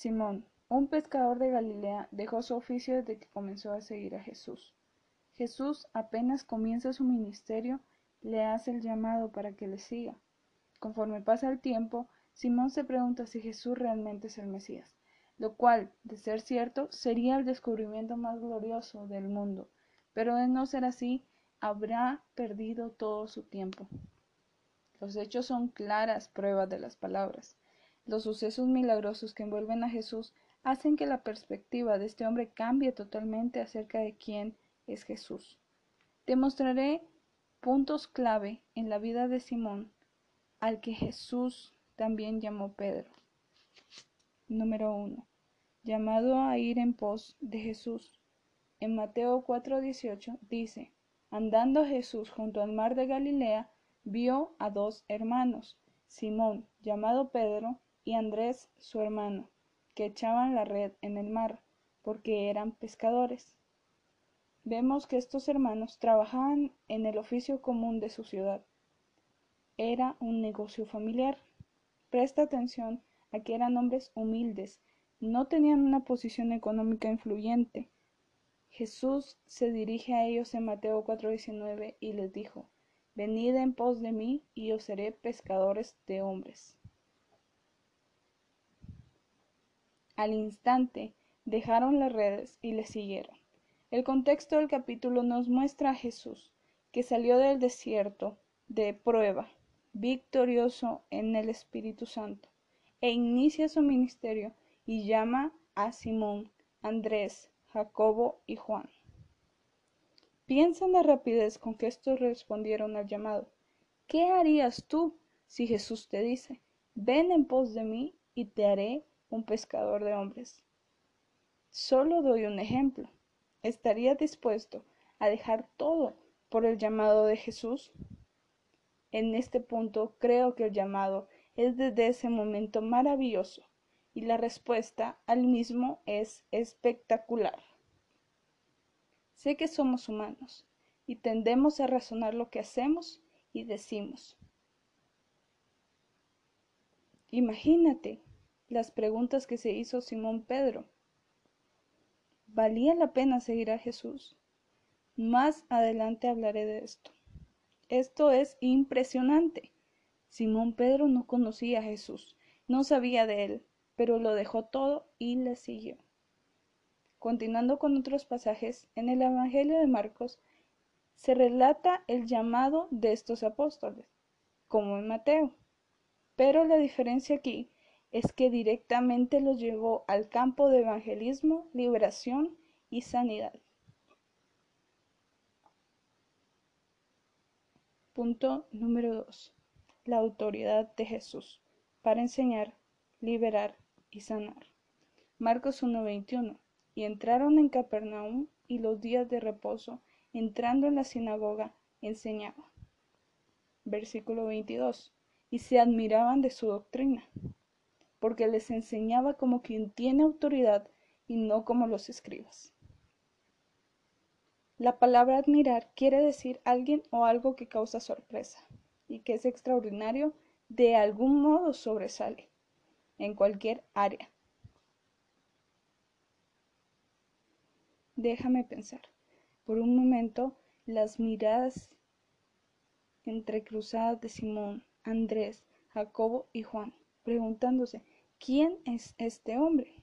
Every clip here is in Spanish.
Simón, un pescador de Galilea, dejó su oficio desde que comenzó a seguir a Jesús. Jesús apenas comienza su ministerio, le hace el llamado para que le siga. Conforme pasa el tiempo, Simón se pregunta si Jesús realmente es el Mesías, lo cual, de ser cierto, sería el descubrimiento más glorioso del mundo, pero de no ser así, habrá perdido todo su tiempo. Los hechos son claras pruebas de las palabras. Los sucesos milagrosos que envuelven a Jesús hacen que la perspectiva de este hombre cambie totalmente acerca de quién es Jesús. Demostraré puntos clave en la vida de Simón, al que Jesús también llamó Pedro. Número 1. Llamado a ir en pos de Jesús. En Mateo 4:18 dice, Andando Jesús junto al mar de Galilea, vio a dos hermanos, Simón, llamado Pedro, y Andrés, su hermano, que echaban la red en el mar, porque eran pescadores. Vemos que estos hermanos trabajaban en el oficio común de su ciudad. Era un negocio familiar. Presta atención a que eran hombres humildes, no tenían una posición económica influyente. Jesús se dirige a ellos en Mateo 4:19 y les dijo, Venid en pos de mí y os seré pescadores de hombres. Al instante dejaron las redes y le siguieron. El contexto del capítulo nos muestra a Jesús, que salió del desierto de prueba, victorioso en el Espíritu Santo, e inicia su ministerio y llama a Simón, Andrés, Jacobo y Juan. Piensa en la rapidez con que estos respondieron al llamado. ¿Qué harías tú si Jesús te dice, ven en pos de mí y te haré un pescador de hombres. Solo doy un ejemplo. ¿Estaría dispuesto a dejar todo por el llamado de Jesús? En este punto creo que el llamado es desde ese momento maravilloso y la respuesta al mismo es espectacular. Sé que somos humanos y tendemos a razonar lo que hacemos y decimos. Imagínate las preguntas que se hizo Simón Pedro. ¿Valía la pena seguir a Jesús? Más adelante hablaré de esto. Esto es impresionante. Simón Pedro no conocía a Jesús, no sabía de él, pero lo dejó todo y le siguió. Continuando con otros pasajes, en el Evangelio de Marcos se relata el llamado de estos apóstoles, como en Mateo. Pero la diferencia aquí es que directamente los llevó al campo de evangelismo, liberación y sanidad. Punto número 2. La autoridad de Jesús para enseñar, liberar y sanar. Marcos 1:21. Y entraron en Capernaum y los días de reposo, entrando en la sinagoga, enseñaba. Versículo 22. Y se admiraban de su doctrina porque les enseñaba como quien tiene autoridad y no como los escribas. La palabra admirar quiere decir alguien o algo que causa sorpresa y que es extraordinario, de algún modo sobresale, en cualquier área. Déjame pensar. Por un momento, las miradas entrecruzadas de Simón, Andrés, Jacobo y Juan preguntándose, ¿quién es este hombre?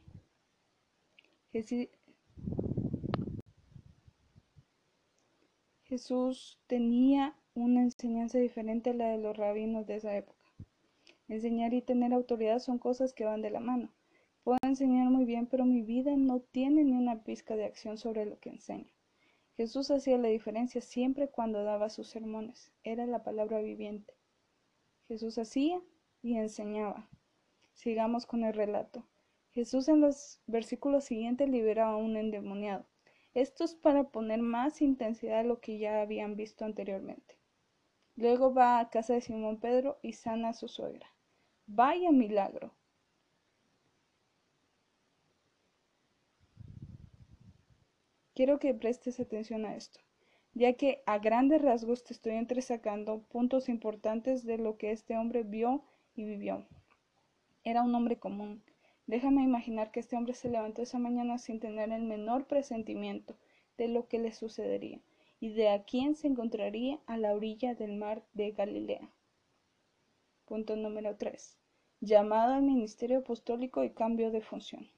Jesús tenía una enseñanza diferente a la de los rabinos de esa época. Enseñar y tener autoridad son cosas que van de la mano. Puedo enseñar muy bien, pero mi vida no tiene ni una pizca de acción sobre lo que enseño. Jesús hacía la diferencia siempre cuando daba sus sermones. Era la palabra viviente. Jesús hacía y enseñaba. Sigamos con el relato. Jesús en los versículos siguientes libera a un endemoniado. Esto es para poner más intensidad a lo que ya habían visto anteriormente. Luego va a casa de Simón Pedro y sana a su suegra. Vaya milagro. Quiero que prestes atención a esto, ya que a grandes rasgos te estoy entresacando puntos importantes de lo que este hombre vio y vivió. Era un hombre común, Déjame imaginar que este hombre se levantó esa mañana sin tener el menor presentimiento de lo que le sucedería y de a quién se encontraría a la orilla del mar de Galilea. Punto número 3. Llamado al ministerio apostólico y cambio de función.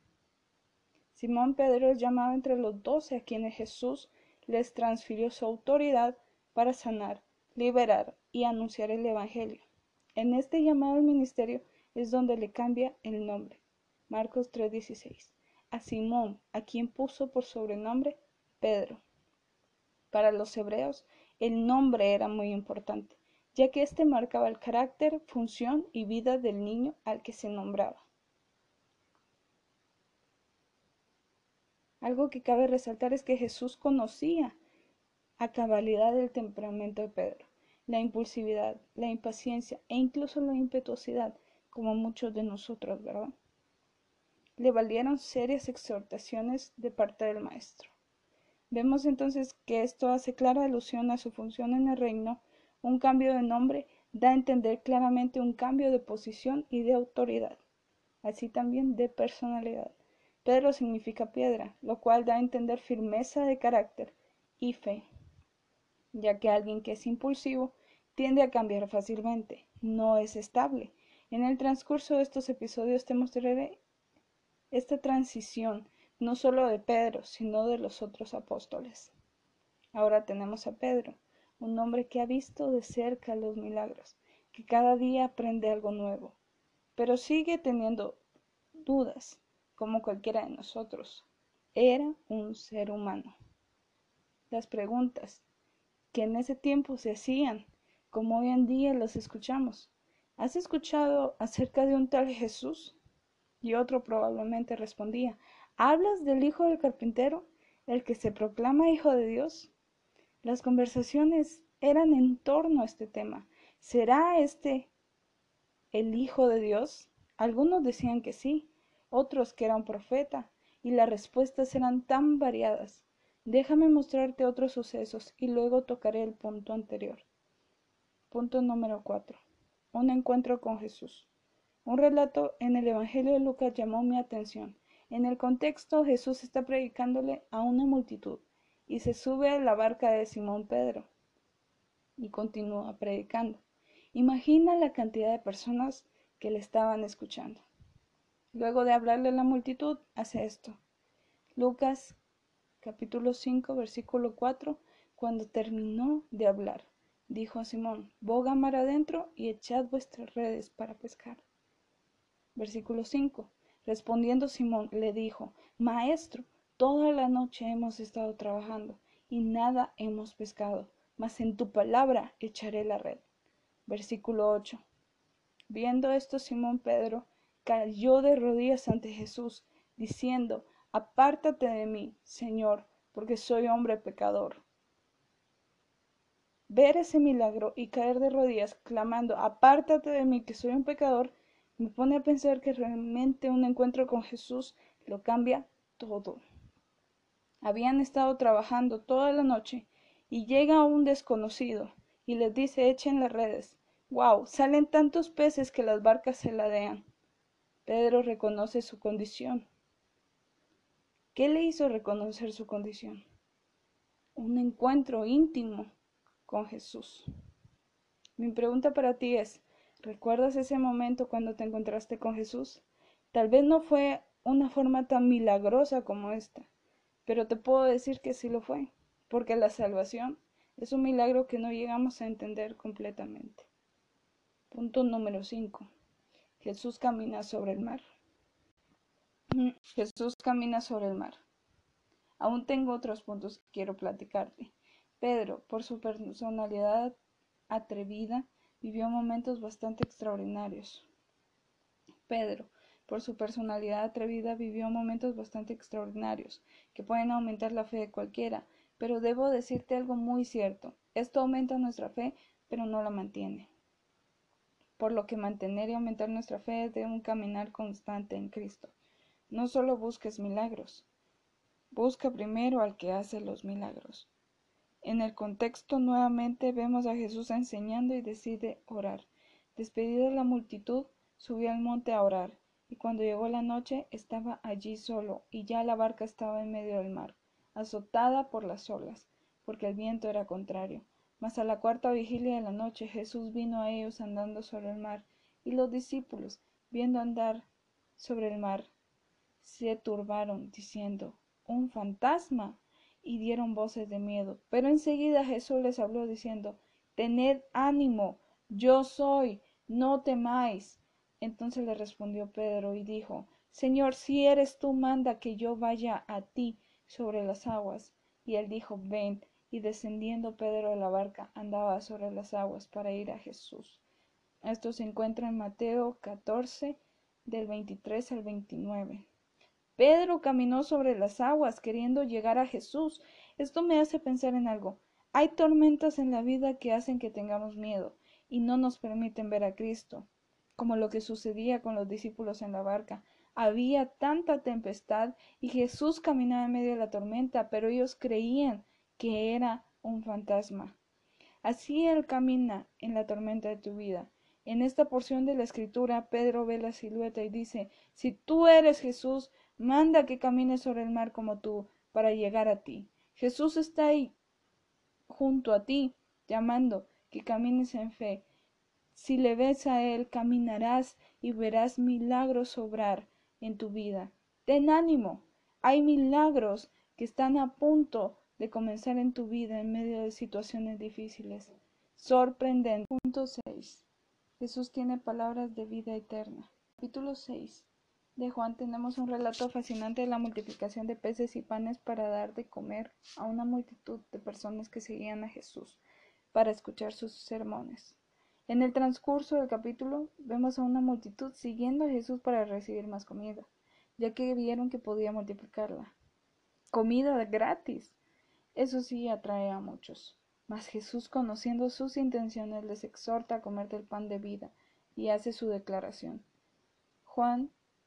Simón Pedro es llamado entre los doce a quienes Jesús les transfirió su autoridad para sanar, liberar y anunciar el Evangelio. En este llamado al ministerio es donde le cambia el nombre. Marcos 3:16. A Simón, a quien puso por sobrenombre Pedro. Para los hebreos, el nombre era muy importante, ya que éste marcaba el carácter, función y vida del niño al que se nombraba. Algo que cabe resaltar es que Jesús conocía a cabalidad el temperamento de Pedro, la impulsividad, la impaciencia e incluso la impetuosidad, como muchos de nosotros, ¿verdad? Le valieron serias exhortaciones de parte del Maestro. Vemos entonces que esto hace clara alusión a su función en el reino, un cambio de nombre da a entender claramente un cambio de posición y de autoridad, así también de personalidad. Pedro significa piedra, lo cual da a entender firmeza de carácter y fe, ya que alguien que es impulsivo tiende a cambiar fácilmente, no es estable. En el transcurso de estos episodios te mostraré esta transición no solo de Pedro, sino de los otros apóstoles. Ahora tenemos a Pedro, un hombre que ha visto de cerca los milagros, que cada día aprende algo nuevo, pero sigue teniendo dudas, como cualquiera de nosotros. Era un ser humano. Las preguntas que en ese tiempo se hacían, como hoy en día las escuchamos. ¿Has escuchado acerca de un tal Jesús? Y otro probablemente respondía, ¿Hablas del hijo del carpintero, el que se proclama hijo de Dios? Las conversaciones eran en torno a este tema. ¿Será este el hijo de Dios? Algunos decían que sí, otros que era un profeta, y las respuestas eran tan variadas. Déjame mostrarte otros sucesos y luego tocaré el punto anterior. Punto número 4. Un encuentro con Jesús. Un relato en el Evangelio de Lucas llamó mi atención. En el contexto, Jesús está predicándole a una multitud y se sube a la barca de Simón Pedro y continúa predicando. Imagina la cantidad de personas que le estaban escuchando. Luego de hablarle a la multitud, hace esto. Lucas capítulo 5, versículo 4, cuando terminó de hablar, dijo a Simón, boga mar adentro y echad vuestras redes para pescar. Versículo 5. Respondiendo Simón, le dijo, Maestro, toda la noche hemos estado trabajando y nada hemos pescado, mas en tu palabra echaré la red. Versículo 8. Viendo esto, Simón Pedro cayó de rodillas ante Jesús, diciendo, Apártate de mí, Señor, porque soy hombre pecador. Ver ese milagro y caer de rodillas, clamando, Apártate de mí, que soy un pecador, me pone a pensar que realmente un encuentro con Jesús lo cambia todo. Habían estado trabajando toda la noche y llega un desconocido y les dice echen las redes. ¡Wow! Salen tantos peces que las barcas se ladean. Pedro reconoce su condición. ¿Qué le hizo reconocer su condición? Un encuentro íntimo con Jesús. Mi pregunta para ti es, ¿Recuerdas ese momento cuando te encontraste con Jesús? Tal vez no fue una forma tan milagrosa como esta, pero te puedo decir que sí lo fue, porque la salvación es un milagro que no llegamos a entender completamente. Punto número 5. Jesús camina sobre el mar. Jesús camina sobre el mar. Aún tengo otros puntos que quiero platicarte. Pedro, por su personalidad atrevida, vivió momentos bastante extraordinarios. Pedro, por su personalidad atrevida, vivió momentos bastante extraordinarios, que pueden aumentar la fe de cualquiera, pero debo decirte algo muy cierto. Esto aumenta nuestra fe, pero no la mantiene. Por lo que mantener y aumentar nuestra fe es de un caminar constante en Cristo. No solo busques milagros, busca primero al que hace los milagros. En el contexto nuevamente vemos a Jesús enseñando y decide orar. Despedida la multitud, subió al monte a orar, y cuando llegó la noche estaba allí solo, y ya la barca estaba en medio del mar, azotada por las olas, porque el viento era contrario. Mas a la cuarta vigilia de la noche Jesús vino a ellos andando sobre el mar, y los discípulos, viendo andar sobre el mar, se turbaron, diciendo, un fantasma, y dieron voces de miedo. Pero enseguida Jesús les habló, diciendo, Tened ánimo, yo soy, no temáis. Entonces le respondió Pedro y dijo, Señor, si eres tú, manda que yo vaya a ti sobre las aguas. Y él dijo, ven. Y descendiendo Pedro de la barca, andaba sobre las aguas para ir a Jesús. Esto se encuentra en Mateo 14, del 23 al 29. Pedro caminó sobre las aguas queriendo llegar a Jesús. Esto me hace pensar en algo. Hay tormentas en la vida que hacen que tengamos miedo y no nos permiten ver a Cristo como lo que sucedía con los discípulos en la barca. Había tanta tempestad y Jesús caminaba en medio de la tormenta, pero ellos creían que era un fantasma. Así Él camina en la tormenta de tu vida. En esta porción de la escritura, Pedro ve la silueta y dice, si tú eres Jesús, manda que camine sobre el mar como tú, para llegar a ti. Jesús está ahí, junto a ti, llamando que camines en fe, si le ves a Él, caminarás y verás milagros obrar en tu vida. Ten ánimo. Hay milagros que están a punto de comenzar en tu vida en medio de situaciones difíciles. Sorprendente. Punto 6. Jesús tiene palabras de vida eterna. Capítulo 6 de Juan tenemos un relato fascinante de la multiplicación de peces y panes para dar de comer a una multitud de personas que seguían a Jesús para escuchar sus sermones. En el transcurso del capítulo vemos a una multitud siguiendo a Jesús para recibir más comida, ya que vieron que podía multiplicarla. Comida gratis. Eso sí atrae a muchos. Mas Jesús, conociendo sus intenciones, les exhorta a comer del pan de vida y hace su declaración. Juan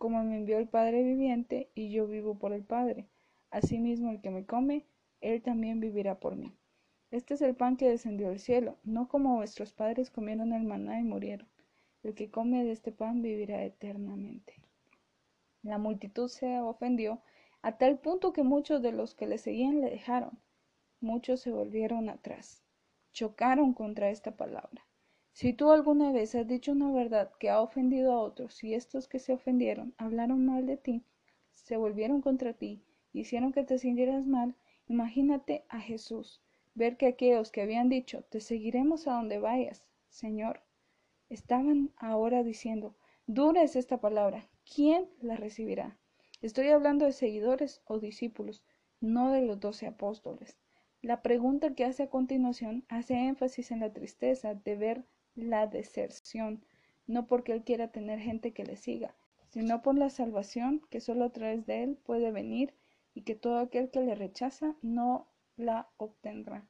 Como me envió el Padre viviente, y yo vivo por el Padre. Asimismo el que me come, él también vivirá por mí. Este es el pan que descendió del cielo, no como vuestros padres comieron el maná y murieron. El que come de este pan vivirá eternamente. La multitud se ofendió a tal punto que muchos de los que le seguían le dejaron. Muchos se volvieron atrás, chocaron contra esta palabra. Si tú alguna vez has dicho una verdad que ha ofendido a otros y estos que se ofendieron hablaron mal de ti, se volvieron contra ti, hicieron que te sintieras mal, imagínate a Jesús ver que aquellos que habían dicho, te seguiremos a donde vayas, Señor, estaban ahora diciendo, dura es esta palabra, ¿quién la recibirá? Estoy hablando de seguidores o discípulos, no de los doce apóstoles. La pregunta que hace a continuación hace énfasis en la tristeza de ver la deserción, no porque él quiera tener gente que le siga, sino por la salvación que solo a través de él puede venir y que todo aquel que le rechaza no la obtendrá.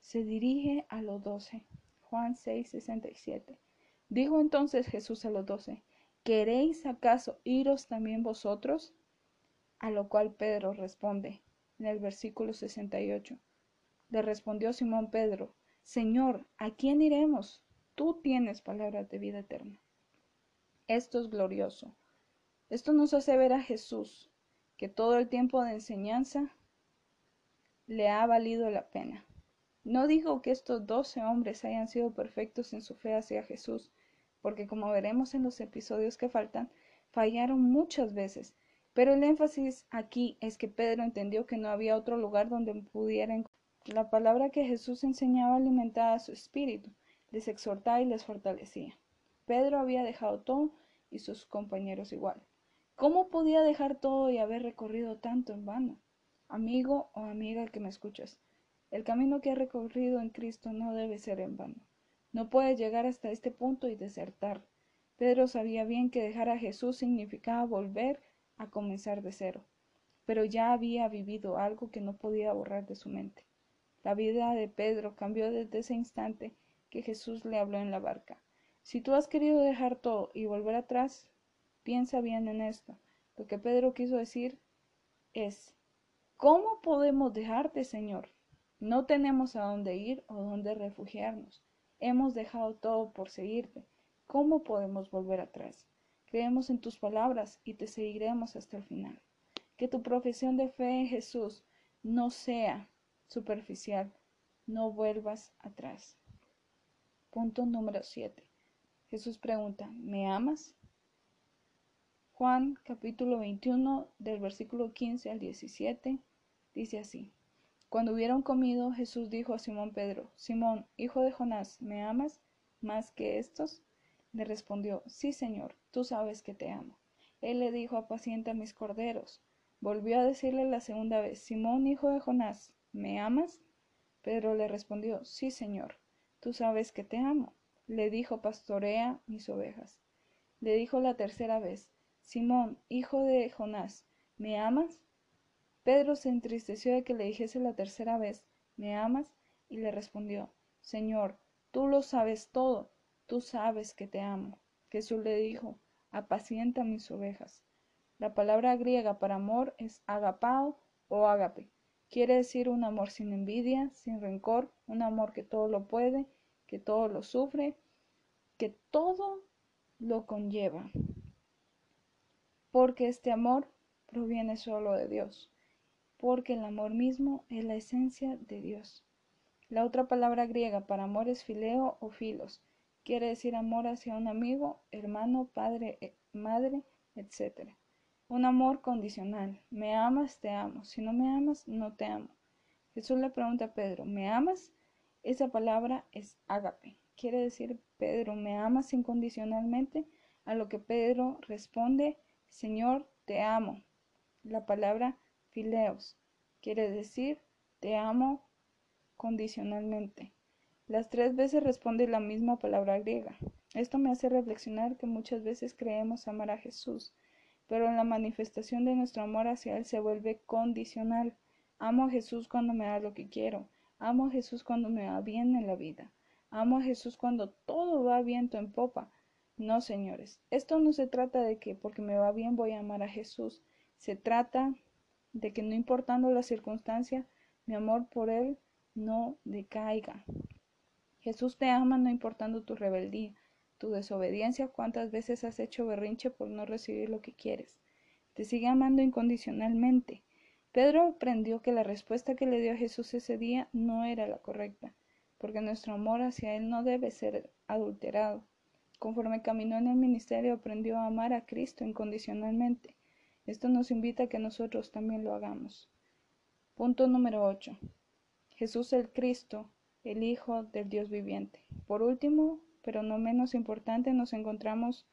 Se dirige a los doce. Juan 6, 67. Dijo entonces Jesús a los doce, ¿queréis acaso iros también vosotros? A lo cual Pedro responde en el versículo 68. Le respondió Simón Pedro, Señor, ¿a quién iremos? Tú tienes palabras de vida eterna. Esto es glorioso. Esto nos hace ver a Jesús, que todo el tiempo de enseñanza le ha valido la pena. No digo que estos doce hombres hayan sido perfectos en su fe hacia Jesús, porque como veremos en los episodios que faltan, fallaron muchas veces, pero el énfasis aquí es que Pedro entendió que no había otro lugar donde pudiera la palabra que Jesús enseñaba alimentaba su espíritu, les exhortaba y les fortalecía. Pedro había dejado todo y sus compañeros igual. ¿Cómo podía dejar todo y haber recorrido tanto en vano? Amigo o amiga que me escuchas, el camino que has recorrido en Cristo no debe ser en vano. No puedes llegar hasta este punto y desertar. Pedro sabía bien que dejar a Jesús significaba volver a comenzar de cero, pero ya había vivido algo que no podía borrar de su mente. La vida de Pedro cambió desde ese instante que Jesús le habló en la barca. Si tú has querido dejar todo y volver atrás, piensa bien en esto. Lo que Pedro quiso decir es, ¿cómo podemos dejarte, Señor? No tenemos a dónde ir o dónde refugiarnos. Hemos dejado todo por seguirte. ¿Cómo podemos volver atrás? Creemos en tus palabras y te seguiremos hasta el final. Que tu profesión de fe en Jesús no sea superficial. No vuelvas atrás. Punto número 7. Jesús pregunta, ¿me amas? Juan capítulo 21 del versículo 15 al 17 dice así. Cuando hubieron comido, Jesús dijo a Simón Pedro, Simón, hijo de Jonás, ¿me amas más que estos? Le respondió, Sí, Señor, tú sabes que te amo. Él le dijo, apacienta mis corderos. Volvió a decirle la segunda vez, Simón, hijo de Jonás, ¿me amas? Pedro le respondió, Sí, Señor, tú sabes que te amo. Le dijo, pastorea mis ovejas. Le dijo la tercera vez, Simón, hijo de Jonás, ¿me amas? Pedro se entristeció de que le dijese la tercera vez, ¿me amas? y le respondió, Señor, tú lo sabes todo, tú sabes que te amo. Jesús le dijo, apacienta mis ovejas. La palabra griega para amor es agapao o agape. Quiere decir un amor sin envidia, sin rencor, un amor que todo lo puede, que todo lo sufre, que todo lo conlleva. Porque este amor proviene solo de Dios, porque el amor mismo es la esencia de Dios. La otra palabra griega para amor es fileo o filos, quiere decir amor hacia un amigo, hermano, padre, eh, madre, etc. Un amor condicional. Me amas, te amo. Si no me amas, no te amo. Jesús le pregunta a Pedro, ¿me amas? Esa palabra es ágape. Quiere decir, Pedro, ¿me amas incondicionalmente? A lo que Pedro responde, Señor, te amo. La palabra fileos quiere decir, te amo condicionalmente. Las tres veces responde la misma palabra griega. Esto me hace reflexionar que muchas veces creemos amar a Jesús, pero la manifestación de nuestro amor hacia Él se vuelve condicional. Amo a Jesús cuando me da lo que quiero. Amo a Jesús cuando me va bien en la vida. Amo a Jesús cuando todo va viento en popa. No, señores, esto no se trata de que porque me va bien voy a amar a Jesús. Se trata de que no importando la circunstancia, mi amor por Él no decaiga. Jesús te ama no importando tu rebeldía, tu desobediencia, cuántas veces has hecho berrinche por no recibir lo que quieres. Te sigue amando incondicionalmente. Pedro aprendió que la respuesta que le dio Jesús ese día no era la correcta, porque nuestro amor hacia Él no debe ser adulterado. Conforme caminó en el ministerio, aprendió a amar a Cristo incondicionalmente. Esto nos invita a que nosotros también lo hagamos. Punto número 8. Jesús el Cristo el Hijo del Dios viviente. Por último, pero no menos importante, nos encontramos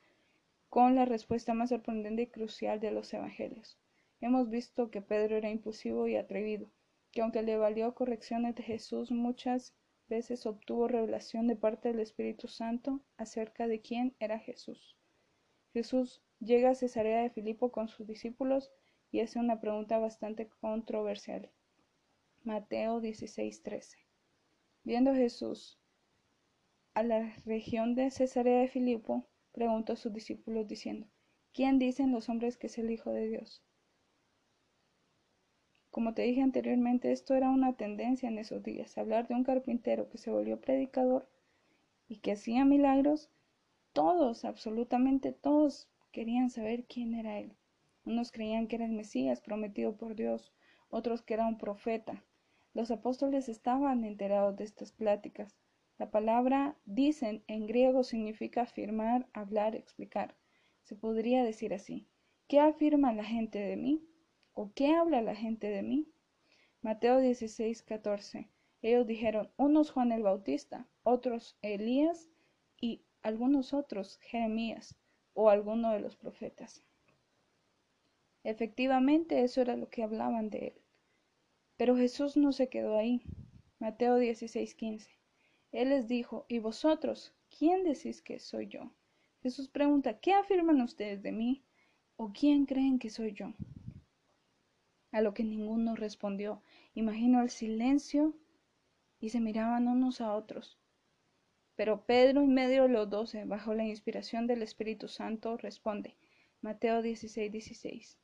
con la respuesta más sorprendente y crucial de los Evangelios. Hemos visto que Pedro era impulsivo y atrevido, que aunque le valió correcciones de Jesús, muchas veces obtuvo revelación de parte del Espíritu Santo acerca de quién era Jesús. Jesús llega a Cesarea de Filipo con sus discípulos y hace una pregunta bastante controversial. Mateo 16:13. Viendo Jesús a la región de Cesarea de Filipo, preguntó a sus discípulos diciendo, ¿quién dicen los hombres que es el Hijo de Dios? Como te dije anteriormente, esto era una tendencia en esos días, hablar de un carpintero que se volvió predicador y que hacía milagros. Todos, absolutamente todos, querían saber quién era él. Unos creían que era el Mesías prometido por Dios, otros que era un profeta, los apóstoles estaban enterados de estas pláticas. La palabra dicen en griego significa afirmar, hablar, explicar. Se podría decir así. ¿Qué afirma la gente de mí? ¿O qué habla la gente de mí? Mateo 16, 14. Ellos dijeron, unos Juan el Bautista, otros Elías y algunos otros Jeremías o alguno de los profetas. Efectivamente, eso era lo que hablaban de él. Pero Jesús no se quedó ahí. Mateo 16:15. Él les dijo, ¿y vosotros? ¿Quién decís que soy yo? Jesús pregunta, ¿qué afirman ustedes de mí? ¿O quién creen que soy yo? A lo que ninguno respondió. Imagino el silencio y se miraban unos a otros. Pero Pedro, en medio de los doce, bajo la inspiración del Espíritu Santo, responde. Mateo 16, 16.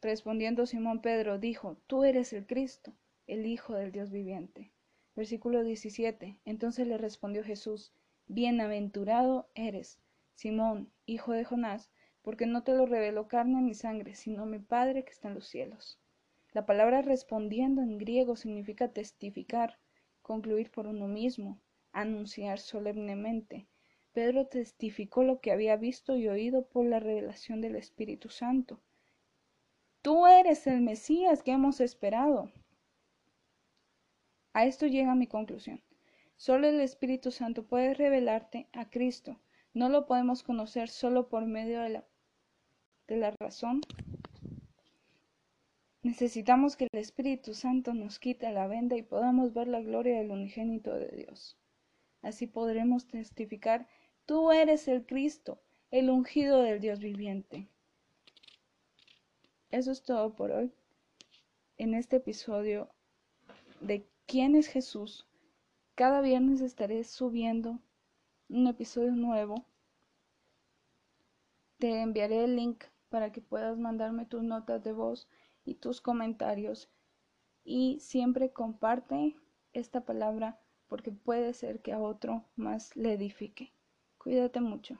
Respondiendo Simón Pedro, dijo, Tú eres el Cristo, el Hijo del Dios viviente. Versículo 17. Entonces le respondió Jesús, Bienaventurado eres, Simón, hijo de Jonás, porque no te lo reveló carne ni sangre, sino mi Padre que está en los cielos. La palabra respondiendo en griego significa testificar, concluir por uno mismo, anunciar solemnemente. Pedro testificó lo que había visto y oído por la revelación del Espíritu Santo. Tú eres el Mesías que hemos esperado. A esto llega mi conclusión. Solo el Espíritu Santo puede revelarte a Cristo. No lo podemos conocer solo por medio de la, de la razón. Necesitamos que el Espíritu Santo nos quite la venda y podamos ver la gloria del unigénito de Dios. Así podremos testificar, tú eres el Cristo, el ungido del Dios viviente. Eso es todo por hoy. En este episodio de ¿Quién es Jesús? Cada viernes estaré subiendo un episodio nuevo. Te enviaré el link para que puedas mandarme tus notas de voz y tus comentarios. Y siempre comparte esta palabra porque puede ser que a otro más le edifique. Cuídate mucho.